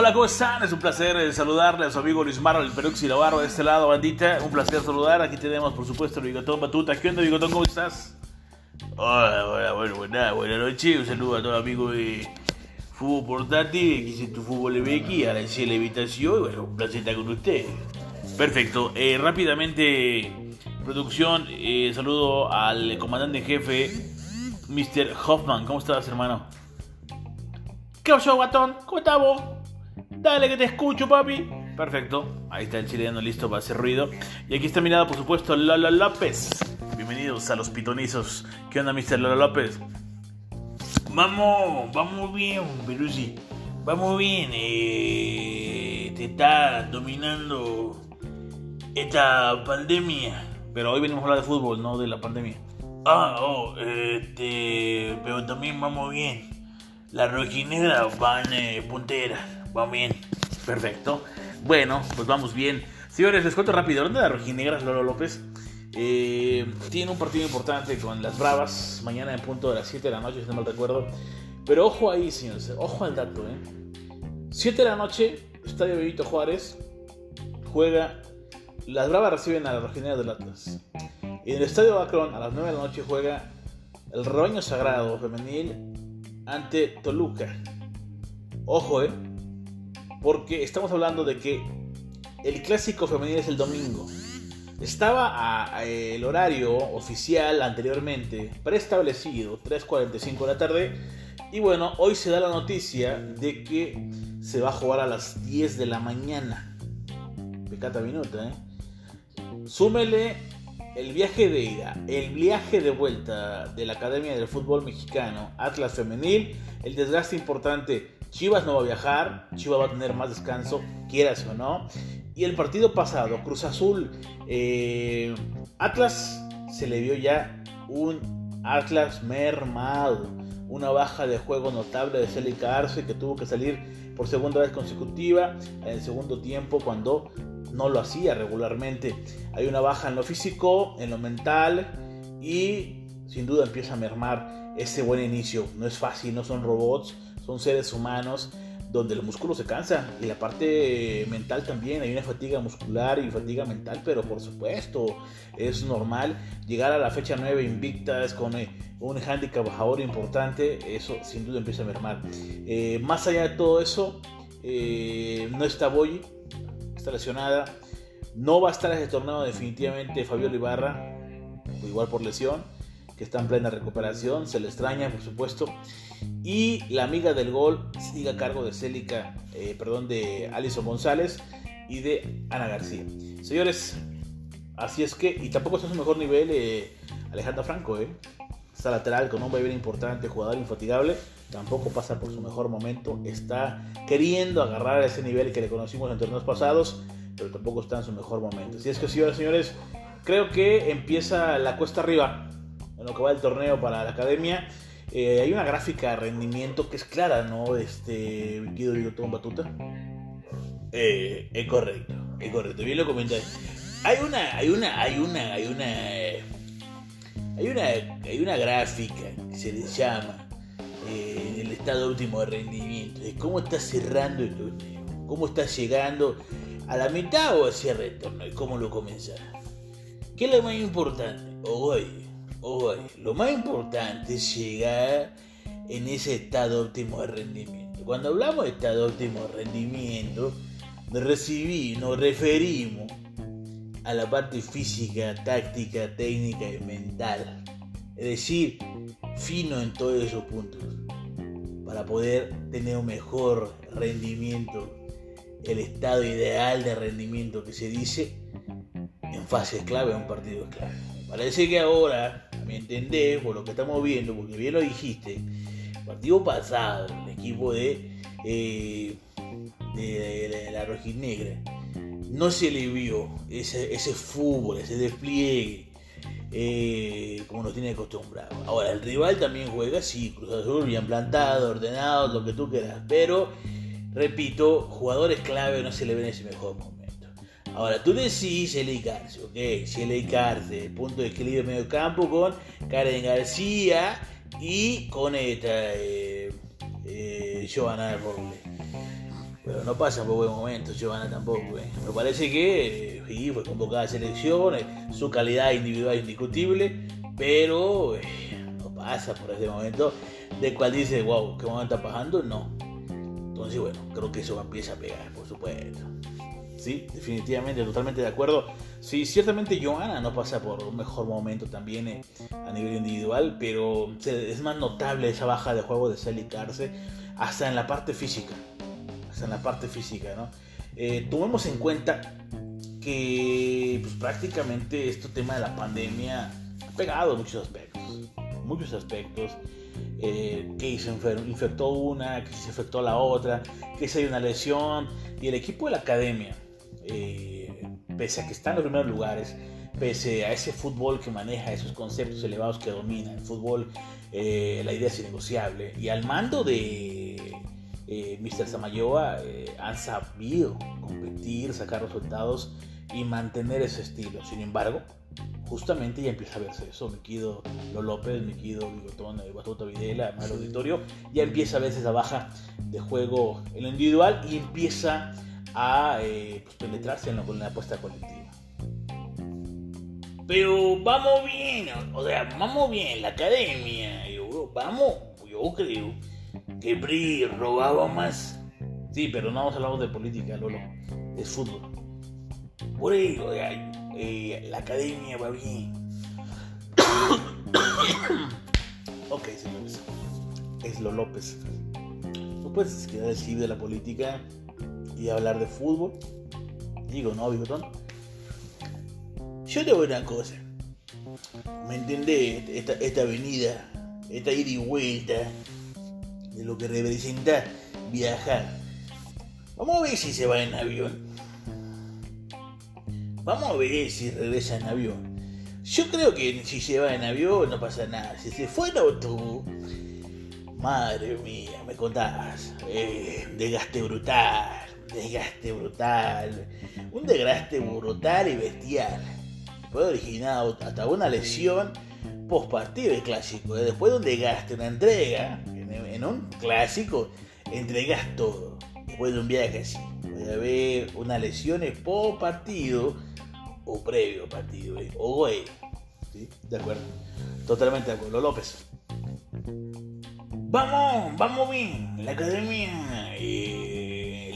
Hola, ¿cómo están? Es un placer eh, saludarle a su amigo Luis Maro, el Perux y la Barba de este lado, bandita. Un placer saludar. Aquí tenemos, por supuesto, el Bigotón Batuta. ¿Qué onda, Bigotón? ¿Cómo estás? Hola, hola, bueno, buena, buena noche. Un saludo a todos los amigos de Fútbol Portátil, que hice tu fútbol MX, a la invitación. Y bueno, un placer estar con ustedes. Perfecto. Eh, rápidamente, producción, eh, saludo al comandante en jefe, Mr. Hoffman. ¿Cómo estás, hermano? ¿Qué pasó, guatón? ¿Cómo estás? Dale que te escucho, papi. Perfecto. Ahí está el chileno listo para hacer ruido. Y aquí está mirado, por supuesto, Lolo López. Bienvenidos a los pitonizos. ¿Qué onda, Mr. Lolo López? Vamos, vamos bien, Peruzzi. Vamos bien. Eh, te está dominando esta pandemia. Pero hoy venimos a hablar de fútbol, no de la pandemia. Ah, oh, este, pero también vamos bien. Las rojinegras van eh, punteras Va bien. Perfecto. Bueno, pues vamos bien. Señores, les cuento rápido. ¿Dónde de rojinegras Lolo López? Eh, tiene un partido importante con las Bravas. Mañana en punto de las 7 de la noche, si no mal recuerdo. Pero ojo ahí, señores. Ojo al dato, ¿eh? 7 de la noche, Estadio Benito Juárez. Juega. Las Bravas reciben a las rojinegras del Atlas. En el Estadio Akron, a las 9 de la noche, juega el Rebaño Sagrado Femenil ante Toluca. Ojo, ¿eh? Porque estamos hablando de que el clásico femenino es el domingo. Estaba el horario oficial anteriormente preestablecido, 3.45 de la tarde, y bueno, hoy se da la noticia de que se va a jugar a las 10 de la mañana. Pecata minuta, ¿eh? Súmele el viaje de ida, el viaje de vuelta de la Academia del Fútbol Mexicano, Atlas Femenil, el desgaste importante Chivas no va a viajar, Chivas va a tener más descanso, quieras o no. Y el partido pasado, Cruz Azul, eh, Atlas se le vio ya un Atlas mermado, una baja de juego notable de Celica Arce que tuvo que salir por segunda vez consecutiva en el segundo tiempo cuando no lo hacía regularmente. Hay una baja en lo físico, en lo mental y sin duda empieza a mermar ese buen inicio. No es fácil, no son robots son seres humanos donde el músculo se cansa y la parte mental también, hay una fatiga muscular y fatiga mental, pero por supuesto es normal llegar a la fecha 9 invictas con eh, un handicap bajador importante, eso sin duda empieza a mermar. Eh, más allá de todo eso, eh, no está Boyi, está lesionada, no va a estar ese torneo definitivamente Fabio Ibarra, igual por lesión que está en plena recuperación, se le extraña, por supuesto. Y la amiga del gol sigue a cargo de Célica, eh, perdón, de Alison González y de Ana García. Señores, así es que, y tampoco está a su mejor nivel eh, Alejandra Franco, ¿eh? Está lateral con un bien importante, jugador infatigable. Tampoco pasa por su mejor momento. Está queriendo agarrar ese nivel que le conocimos en torneos pasados, pero tampoco está en su mejor momento. Así es que, señores, señores, creo que empieza la cuesta arriba en lo que va el torneo para la academia. Eh, hay una gráfica de rendimiento que es clara, ¿no? Este, Guido Bigotón Batuta. Eh, es correcto, es correcto. Bien lo comenté. Hay una, hay una, hay una, hay una, hay una, hay una gráfica que se le llama eh, el estado último de rendimiento. De cómo está cerrando el torneo, cómo está llegando a la mitad o al cierre del torneo y cómo lo comenzará. ¿Qué es lo más importante? Hoy Hoy, lo más importante es llegar en ese estado óptimo de rendimiento. Cuando hablamos de estado óptimo de rendimiento, nos, nos referimos a la parte física, táctica, técnica y mental. Es decir, fino en todos esos puntos. Para poder tener un mejor rendimiento, el estado ideal de rendimiento que se dice en fase clave, en un partido clave. Parece que ahora me entendés por lo que estamos viendo, porque bien lo dijiste, partido pasado, el equipo de, eh, de, la rojinegra, no se le vio ese, ese fútbol, ese despliegue, eh, como nos tiene acostumbrado. Ahora, el rival también juega, sí, Cruz Azul, bien plantado, ordenado, lo que tú quieras, pero, repito, jugadores clave no se le ven ese mejor momento. Ahora, tú decís Shelley Carce, ok, Shelley Carce, punto de equilibrio medio campo con Karen García y con esta eh, eh, Giovanna Roble. pero no pasa por buen momento, Giovanna tampoco. ¿eh? Me parece que sí, fue convocada a selecciones, su calidad individual indiscutible, pero eh, no pasa por ese momento de cual dice, wow, ¿qué momento está pasando? No. Entonces, bueno, creo que eso empieza a pegar, por supuesto. Definitivamente, totalmente de acuerdo. Sí, ciertamente Joana no pasa por un mejor momento también eh, a nivel individual, pero es más notable esa baja de juego de Sally hasta en la parte física. Hasta en la parte física, ¿no? Eh, tomemos en cuenta que pues, prácticamente este tema de la pandemia ha pegado muchos aspectos. Muchos aspectos. Eh, que se infectó una, que se infectó la otra, que se hay una lesión. Y el equipo de la academia, eh, pese a que está en los primeros lugares, pese a ese fútbol que maneja esos conceptos elevados que domina el fútbol, eh, la idea es innegociable. Y al mando de Mr. Samayoa han sabido competir, sacar resultados y mantener ese estilo. Sin embargo, justamente ya empieza a verse eso. Me quedo Lo López, me quedo Bigotón, Batuta Videla, mal auditorio. Ya empieza a verse esa baja de juego en lo individual y empieza a eh, pues, penetrarse en, lo, en la apuesta colectiva. Pero vamos bien, o sea, vamos bien, la academia, yo, vamos, yo creo que Bri robaba más. Sí, pero no vamos a hablar de política, Lolo, es fútbol. Por ello, eh, la academia va bien. ok, señores. Es lo López. No puedes quedar así de la política y hablar de fútbol. Digo, ¿no, Bigotón? Yo te voy una cosa. ¿Me entendés? Esta, esta avenida, esta ida y vuelta de lo que representa viajar. Vamos a ver si se va en avión. Vamos a ver si regresa en avión. Yo creo que si se va en avión no pasa nada. Si se fue en autobús, madre mía, me contás. Eh, desgaste brutal, desgaste brutal. Un desgaste brutal y bestial. Puede originar hasta una lesión post partido del clásico. ¿eh? Después de un desgaste, una entrega, en, un clásico, entregas todo. Después de un viaje así. Puede haber una lesión post partido o previo partido, ¿eh? o güey. ¿Sí? De acuerdo. Totalmente de acuerdo. López. Vamos, vamos bien. La academia eh,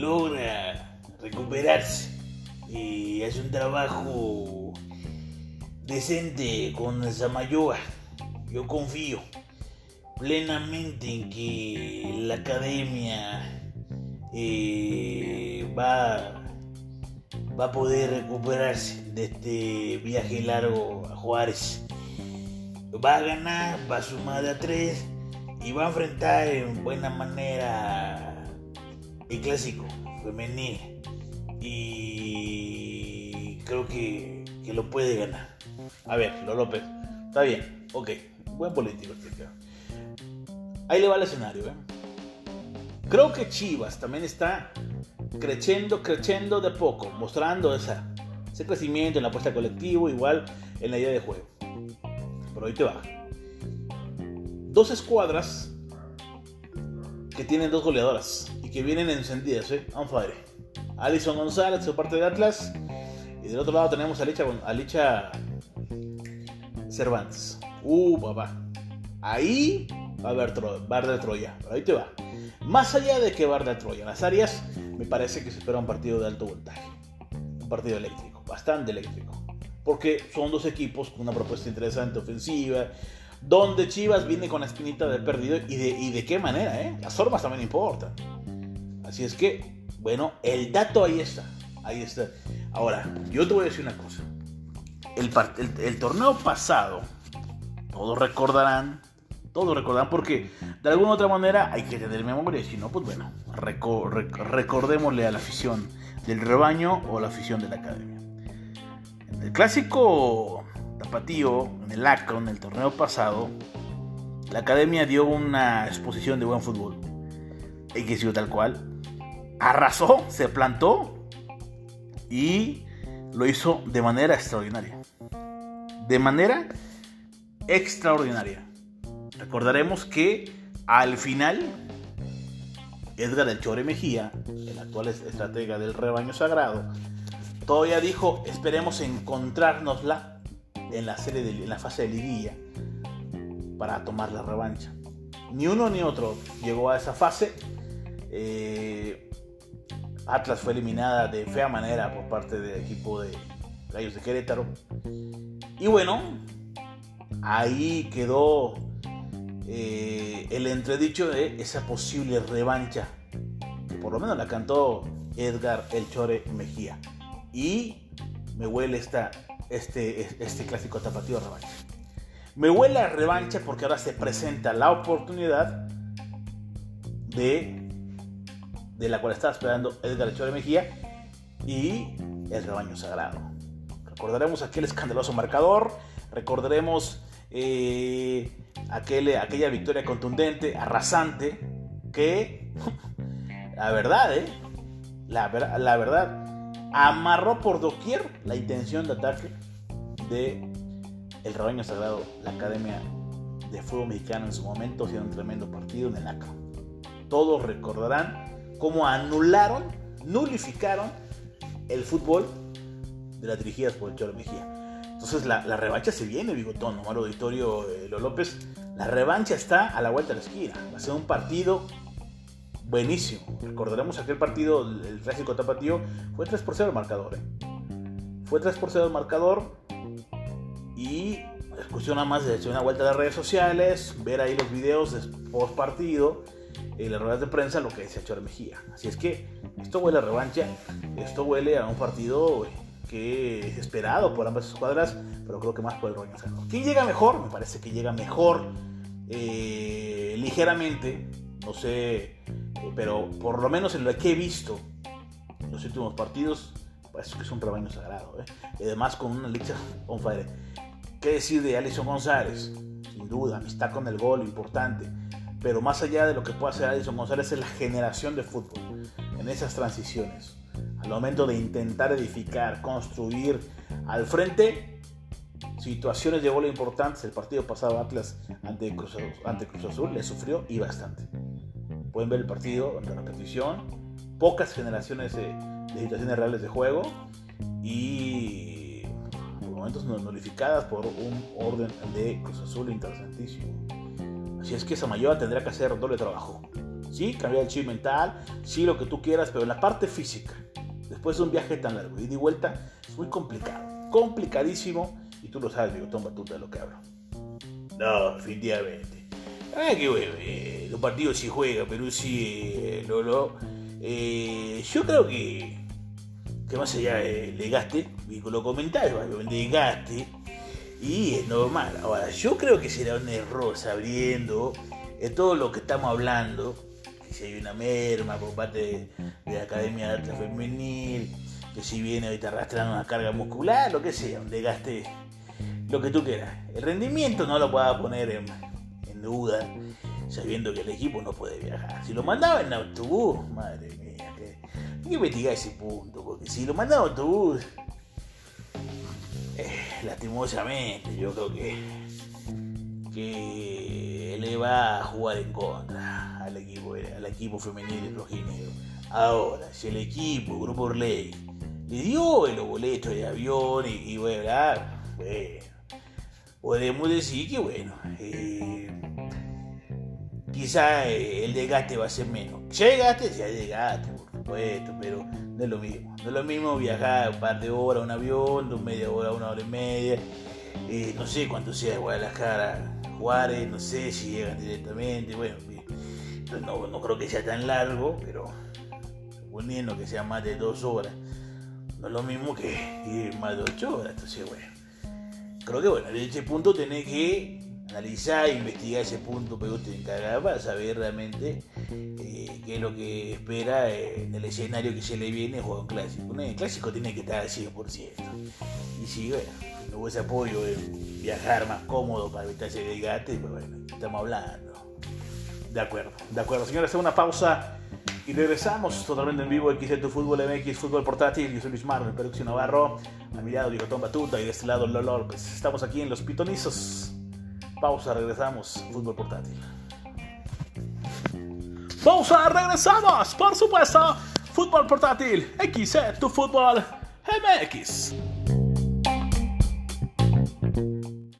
logra recuperarse y hace un trabajo decente con Samayoa. Yo confío plenamente en que la academia eh, va va a poder recuperarse de este viaje largo a Juárez. Va a ganar, va a sumar a tres y va a enfrentar en buena manera el clásico femenil. Y creo que, lo puede ganar. A ver, Lo López. Está bien, ok. Buen político Ahí le va el escenario, ¿eh? Creo que Chivas también está creciendo, creciendo de poco, mostrando ese crecimiento en la apuesta colectiva, igual en la idea de juego. Pero ahí te va. Dos escuadras que tienen dos goleadoras y que vienen encendidas, ¿eh? On fire. Alison González, su parte de Atlas. Y del otro lado tenemos a Licha, a Licha Cervantes. Uh, papá. Ahí va a haber, va a Troya. Pero ahí te va. Más allá de que Barda Troya, las áreas, me parece que se espera un partido de alto voltaje. Un partido eléctrico, bastante eléctrico. Porque son dos equipos con una propuesta interesante ofensiva, donde Chivas viene con la espinita de perdido y de, de qué manera, ¿eh? Las formas también importan. Así es que, bueno, el dato ahí está. Ahí está. Ahora, yo te voy a decir una cosa. El, torneo pasado, todos recordarán todos recordarán porque de alguna u otra manera hay que tener memoria, si no, pues bueno, recordémosle a la afición del rebaño o la afición de la academia. En el clásico tapatío, en el ACO, en el torneo pasado, la academia dio una exposición de buen fútbol. Hay que tal cual. Arrasó, se plantó y lo hizo de manera extraordinaria. De manera extraordinaria. Recordaremos que al final Edgar El Chore Mejía, el actual estratega del rebaño sagrado, todavía dijo, esperemos encontrárnosla en la, serie de, la fase de liguilla para tomar la revancha. Ni uno ni otro llegó a esa fase. Eh, Atlas fue eliminada de fea manera por parte del equipo de Gallos de Querétaro. Y bueno, ahí quedó eh, el entredicho de esa posible revancha, que por lo menos la cantó Edgar El Chore Mejía. Y me huele esta, este, este clásico tapatío revancha. Me huele a revancha porque ahora se presenta la oportunidad de, de la cual estaba esperando Edgar Chore Mejía y el rebaño sagrado. Recordaremos aquel escandaloso marcador, recordaremos eh, aquella victoria contundente, arrasante, que la verdad, ¿eh? la, verdad, amarró por doquier la intención de ataque de el rebaño sagrado, la Academia de Fútbol Mexicano en su momento, haciendo un tremendo partido en el ACA. Todos recordarán cómo anularon, nulificaron el fútbol de las dirigidas por el Cholo Mejía. Entonces la, revancha se viene, Bigotón, Omar Auditorio, eh, Lo López. La revancha está a la vuelta de la esquina. Va a ser un partido buenísimo. Recordaremos aquel partido, el clásico tapatío, fue 3 por 0 el marcador. ¿eh? Fue 3 por 0 el marcador. Y cuestión nada más de echar una vuelta a las redes sociales, ver ahí los videos de post partido, y las ruedas de prensa, lo que decía Chor Mejía. Así es que esto huele a revancha, esto huele a un partido que es esperado por ambas escuadras, pero creo que más por el Roño ¿Quién llega mejor? Me parece que llega mejor eh, ligeramente, no sé, eh, pero por lo menos en lo que he visto en los últimos partidos, parece que es un rebaño sagrado. ¿eh? Y además con una licha on fire. ¿Qué decir de Alison González? Sin duda, amistad con el gol, importante. Pero más allá de lo que pueda hacer Alison González es la generación de fútbol en esas transiciones al momento de intentar edificar, construir al frente situaciones de gol importantes. El partido pasado Atlas ante Cruz, ante Cruz Azul le sufrió y bastante. Pueden ver el partido en repetición, pocas generaciones de, situaciones reales de juego y momentos nulificadas por un orden de Cruz Azul interesantísimo. Así es que Samayoa tendrá que hacer doble trabajo. Sí, cambiar el chip mental, sí, lo que tú quieras, pero en la parte física Después de un viaje tan largo y vuelta, es muy complicado. Complicadísimo. Y tú lo sabes, digo, toma tú de lo que hablo. No, definitivamente. Ah, que bueno, eh, los partidos sí juegan, pero sí, eh, Lolo. Eh, yo creo que, que más allá de gaste, y lo comentario, de gaste, y es normal. Ahora, yo creo que será un error sabiendo de todo lo que estamos hablando que si hay una merma por parte de, la Academia de Arte Femenil, que si viene ahorita arrastrando una carga muscular, lo que sea, un desgaste, lo que tú quieras. El rendimiento no lo pueda poner en, duda, sabiendo que el equipo no puede viajar. Si lo mandaba en autobús, madre mía, que, hay que investigar ese punto, porque si lo mandaba en autobús, eh, lastimosamente, yo creo que, que le va a jugar en contra al equipo, al equipo femenino rojinegro. Ahora, si el equipo, Grupo ley le dio los boletos de avión y, y bueno, podemos decir que bueno, eh, quizá el desgaste va a ser menos. Si hay desgaste, si hay desgaste, por supuesto, pero no es lo mismo. No es lo mismo viajar un par de horas un avión, de media hora una hora y media. Eh, no sé cuánto sea de Guadalajara, Juárez, no sé si llegan directamente, bueno, no, no creo que sea tan largo, pero suponiendo que sea más de dos horas, no es lo mismo que ir más de ocho horas. Entonces, bueno, creo que bueno, en ese punto tenés que analizar, investigar ese punto, pero usted encargar para saber realmente eh, qué es lo que espera en el escenario que se le viene un clásico. El clásico tiene que estar al 100%. Y si, bueno, no ese apoyo de viajar más cómodo para evitar ese desgaste, pues bueno, estamos hablando. De acuerdo, de acuerdo. Señores, hacemos una pausa y regresamos totalmente en vivo. X tu Fútbol MX, Fútbol Portátil. Yo soy Luis Mar, Peruxio Navarro. A mi lado, Tom Batuta. Y de este lado, Lolo Pues Estamos aquí en Los Pitonizos. Pausa, regresamos. Fútbol Portátil. Pausa, regresamos, por supuesto. Fútbol portátil, XC, tu fútbol MX.